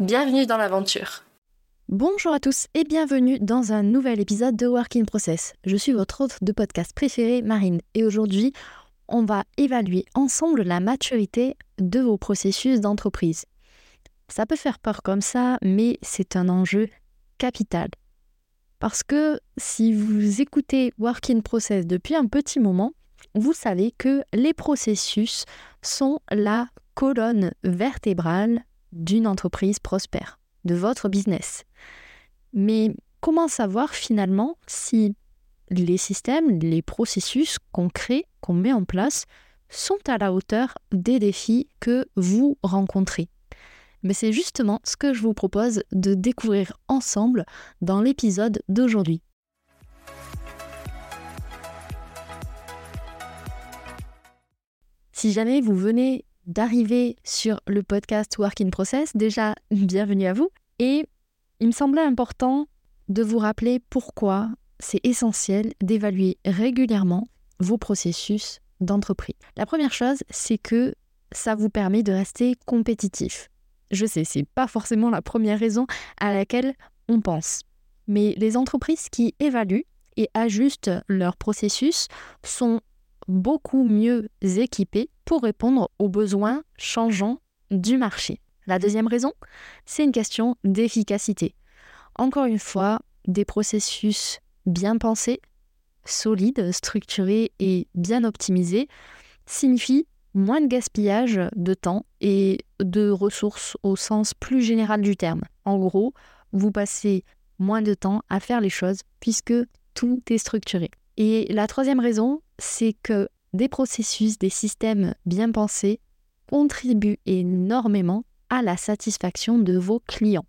Bienvenue dans l'aventure. Bonjour à tous et bienvenue dans un nouvel épisode de Work in Process. Je suis votre hôte de podcast préféré, Marine, et aujourd'hui, on va évaluer ensemble la maturité de vos processus d'entreprise. Ça peut faire peur comme ça, mais c'est un enjeu capital. Parce que si vous écoutez Work in Process depuis un petit moment, vous savez que les processus sont la colonne vertébrale d'une entreprise prospère, de votre business. Mais comment savoir finalement si les systèmes, les processus qu'on crée, qu'on met en place, sont à la hauteur des défis que vous rencontrez? Mais c'est justement ce que je vous propose de découvrir ensemble dans l'épisode d'aujourd'hui. Si jamais vous venez d'arriver sur le podcast Work in Process. Déjà, bienvenue à vous. Et il me semblait important de vous rappeler pourquoi c'est essentiel d'évaluer régulièrement vos processus d'entreprise. La première chose, c'est que ça vous permet de rester compétitif. Je sais, c'est pas forcément la première raison à laquelle on pense. Mais les entreprises qui évaluent et ajustent leur processus sont beaucoup mieux équipées pour répondre aux besoins changeants du marché. La deuxième raison, c'est une question d'efficacité. Encore une fois, des processus bien pensés, solides, structurés et bien optimisés signifient moins de gaspillage de temps et de ressources au sens plus général du terme. En gros, vous passez moins de temps à faire les choses puisque tout est structuré. Et la troisième raison, c'est que des processus, des systèmes bien pensés contribuent énormément à la satisfaction de vos clients.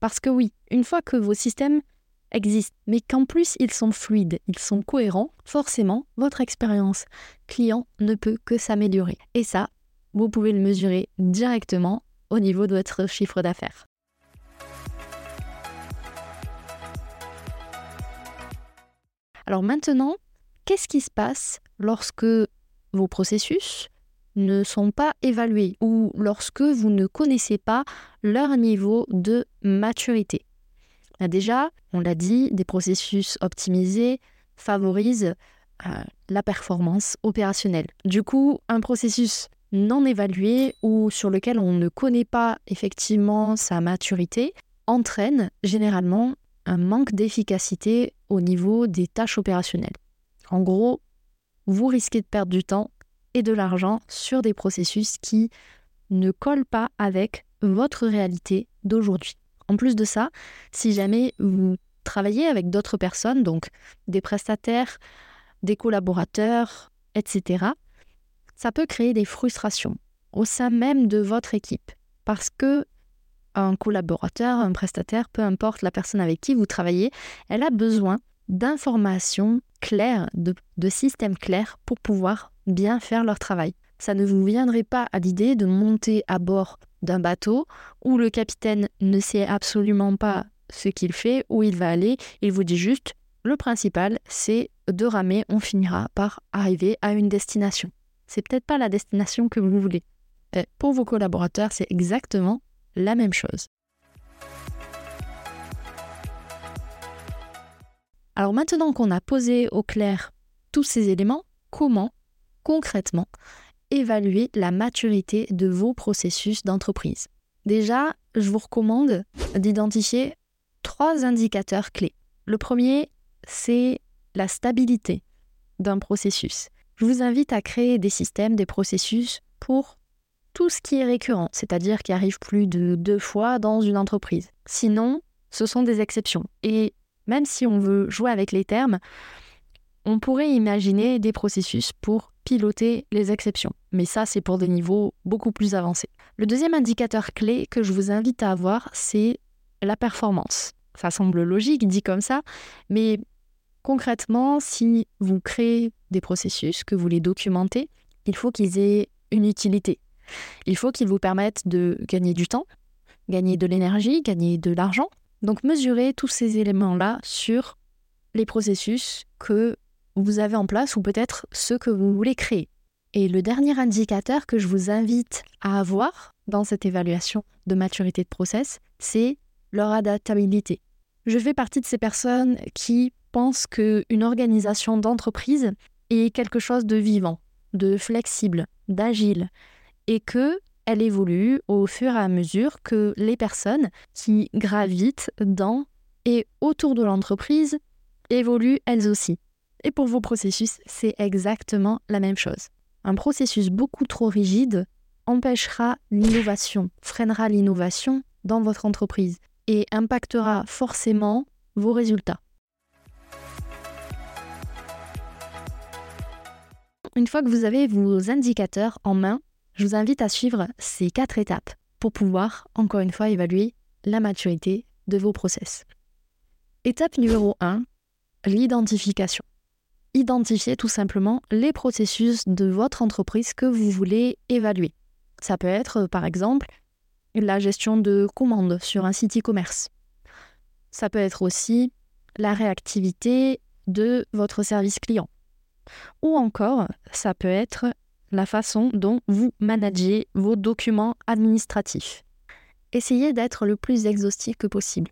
Parce que oui, une fois que vos systèmes existent, mais qu'en plus ils sont fluides, ils sont cohérents, forcément, votre expérience client ne peut que s'améliorer. Et ça, vous pouvez le mesurer directement au niveau de votre chiffre d'affaires. Alors maintenant, qu'est-ce qui se passe lorsque vos processus ne sont pas évalués ou lorsque vous ne connaissez pas leur niveau de maturité? Déjà, on l'a dit, des processus optimisés favorisent euh, la performance opérationnelle. Du coup, un processus non évalué ou sur lequel on ne connaît pas effectivement sa maturité entraîne généralement un manque d'efficacité au niveau des tâches opérationnelles. En gros, vous risquez de perdre du temps et de l'argent sur des processus qui ne collent pas avec votre réalité d'aujourd'hui. En plus de ça, si jamais vous travaillez avec d'autres personnes, donc des prestataires, des collaborateurs, etc., ça peut créer des frustrations au sein même de votre équipe parce que un collaborateur, un prestataire, peu importe la personne avec qui vous travaillez, elle a besoin d'informations claires, de, systèmes clairs pour pouvoir bien faire leur travail. Ça ne vous viendrait pas à l'idée de monter à bord d'un bateau où le capitaine ne sait absolument pas ce qu'il fait, où il va aller. Il vous dit juste, le principal, c'est de ramer, on finira par arriver à une destination. C'est peut-être pas la destination que vous voulez. pour vos collaborateurs, c'est exactement la même chose. Alors maintenant qu'on a posé au clair tous ces éléments, comment concrètement évaluer la maturité de vos processus d'entreprise? Déjà, je vous recommande d'identifier trois indicateurs clés. Le premier, c'est la stabilité d'un processus. Je vous invite à créer des systèmes, des processus pour tout ce qui est récurrent, c'est-à-dire qui arrive plus de deux fois dans une entreprise. Sinon, ce sont des exceptions. Et même si on veut jouer avec les termes, on pourrait imaginer des processus pour piloter les exceptions. Mais ça, c'est pour des niveaux beaucoup plus avancés. Le deuxième indicateur clé que je vous invite à avoir, c'est la performance. Ça semble logique dit comme ça, mais concrètement, si vous créez des processus, que vous les documentez, il faut qu'ils aient une utilité. Il faut qu'ils vous permettent de gagner du temps, gagner de l'énergie, gagner de l'argent. Donc mesurez tous ces éléments-là sur les processus que vous avez en place ou peut-être ceux que vous voulez créer. Et le dernier indicateur que je vous invite à avoir dans cette évaluation de maturité de process, c'est leur adaptabilité. Je fais partie de ces personnes qui pensent qu'une organisation d'entreprise est quelque chose de vivant, de flexible, d'agile, et que elle évolue au fur et à mesure que les personnes qui gravitent dans et autour de l'entreprise évoluent elles aussi. Et pour vos processus, c'est exactement la même chose. Un processus beaucoup trop rigide empêchera l'innovation, freinera l'innovation dans votre entreprise et impactera forcément vos résultats. Une fois que vous avez vos indicateurs en main, je vous invite à suivre ces quatre étapes pour pouvoir, encore une fois, évaluer la maturité de vos process. Étape numéro 1, l'identification. Identifiez tout simplement les processus de votre entreprise que vous voulez évaluer. Ça peut être, par exemple, la gestion de commandes sur un site e-commerce. Ça peut être aussi la réactivité de votre service client. Ou encore, ça peut être la façon dont vous managez vos documents administratifs. Essayez d'être le plus exhaustif que possible.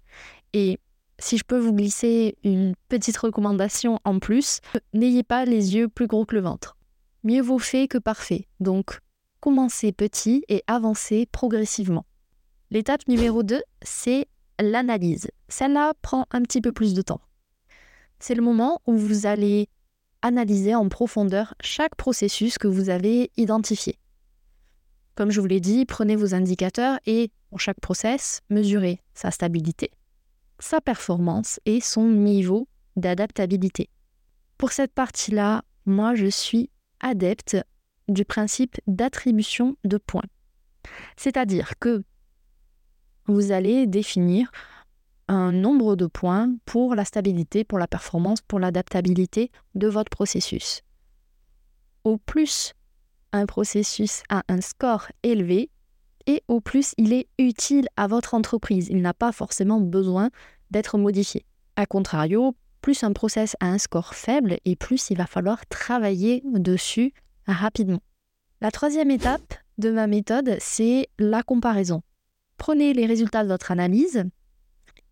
Et si je peux vous glisser une petite recommandation en plus, n'ayez pas les yeux plus gros que le ventre. Mieux vaut fait que parfait. Donc, commencez petit et avancez progressivement. L'étape numéro 2, c'est l'analyse. Celle-là prend un petit peu plus de temps. C'est le moment où vous allez analyser en profondeur chaque processus que vous avez identifié. Comme je vous l'ai dit, prenez vos indicateurs et pour chaque process, mesurez sa stabilité, sa performance et son niveau d'adaptabilité. Pour cette partie-là, moi je suis adepte du principe d'attribution de points. C'est-à-dire que vous allez définir un nombre de points pour la stabilité, pour la performance, pour l'adaptabilité de votre processus. Au plus un processus a un score élevé, et au plus il est utile à votre entreprise. Il n'a pas forcément besoin d'être modifié. A contrario, plus un process a un score faible et plus il va falloir travailler dessus rapidement. La troisième étape de ma méthode, c'est la comparaison. Prenez les résultats de votre analyse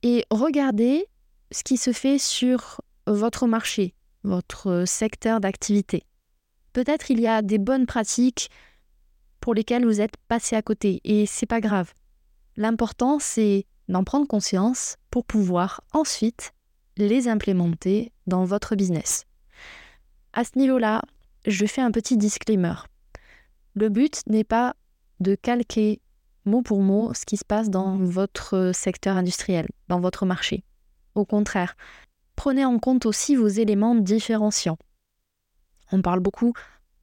et regardez ce qui se fait sur votre marché, votre secteur d'activité. Peut-être il y a des bonnes pratiques pour lesquelles vous êtes passé à côté et c'est pas grave. L'important c'est d'en prendre conscience pour pouvoir ensuite les implémenter dans votre business. À ce niveau-là, je fais un petit disclaimer. Le but n'est pas de calquer mot pour mot ce qui se passe dans votre secteur industriel, dans votre marché. Au contraire, prenez en compte aussi vos éléments différenciants. On parle beaucoup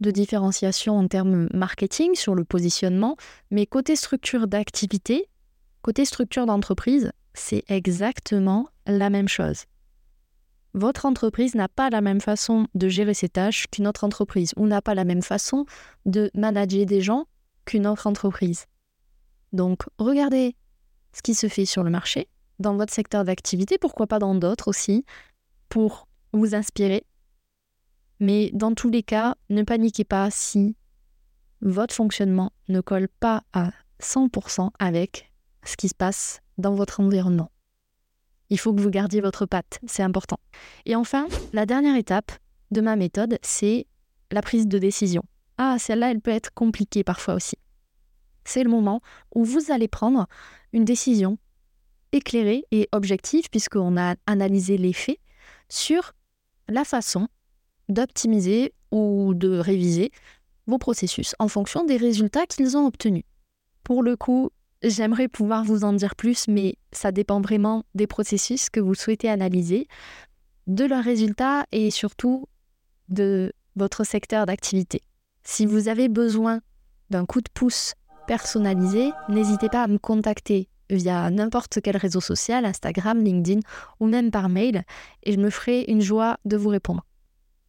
de différenciation en termes marketing sur le positionnement, mais côté structure d'activité, côté structure d'entreprise, c'est exactement la même chose. Votre entreprise n'a pas la même façon de gérer ses tâches qu'une autre entreprise, ou n'a pas la même façon de manager des gens qu'une autre entreprise. Donc, regardez ce qui se fait sur le marché, dans votre secteur d'activité, pourquoi pas dans d'autres aussi, pour vous inspirer. Mais dans tous les cas, ne paniquez pas si votre fonctionnement ne colle pas à 100% avec ce qui se passe dans votre environnement. Il faut que vous gardiez votre patte, c'est important. Et enfin, la dernière étape de ma méthode, c'est la prise de décision. Ah, celle-là, elle peut être compliquée parfois aussi c'est le moment où vous allez prendre une décision éclairée et objective, puisqu'on a analysé les faits, sur la façon d'optimiser ou de réviser vos processus en fonction des résultats qu'ils ont obtenus. Pour le coup, j'aimerais pouvoir vous en dire plus, mais ça dépend vraiment des processus que vous souhaitez analyser, de leurs résultats et surtout de votre secteur d'activité. Si vous avez besoin d'un coup de pouce personnalisé, n'hésitez pas à me contacter via n'importe quel réseau social, Instagram, LinkedIn ou même par mail, et je me ferai une joie de vous répondre.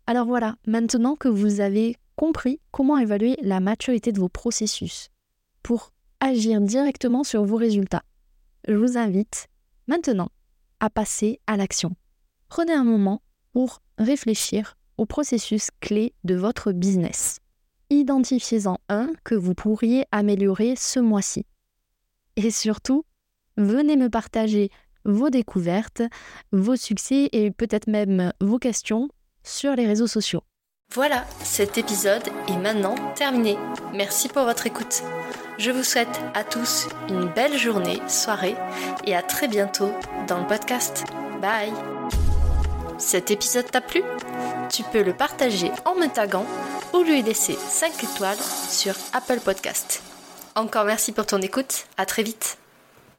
Alors voilà, maintenant que vous avez compris comment évaluer la maturité de vos processus pour agir directement sur vos résultats, je vous invite maintenant à passer à l'action. Prenez un moment pour réfléchir aux processus clés de votre business. Identifiez-en un que vous pourriez améliorer ce mois-ci. Et surtout, venez me partager vos découvertes, vos succès et peut-être même vos questions sur les réseaux sociaux. Voilà, cet épisode est maintenant terminé. Merci pour votre écoute. Je vous souhaite à tous une belle journée, soirée et à très bientôt dans le podcast. Bye Cet épisode t'a plu? Tu peux le partager en me taguant ou lui laisser 5 étoiles sur Apple Podcast. Encore merci pour ton écoute, à très vite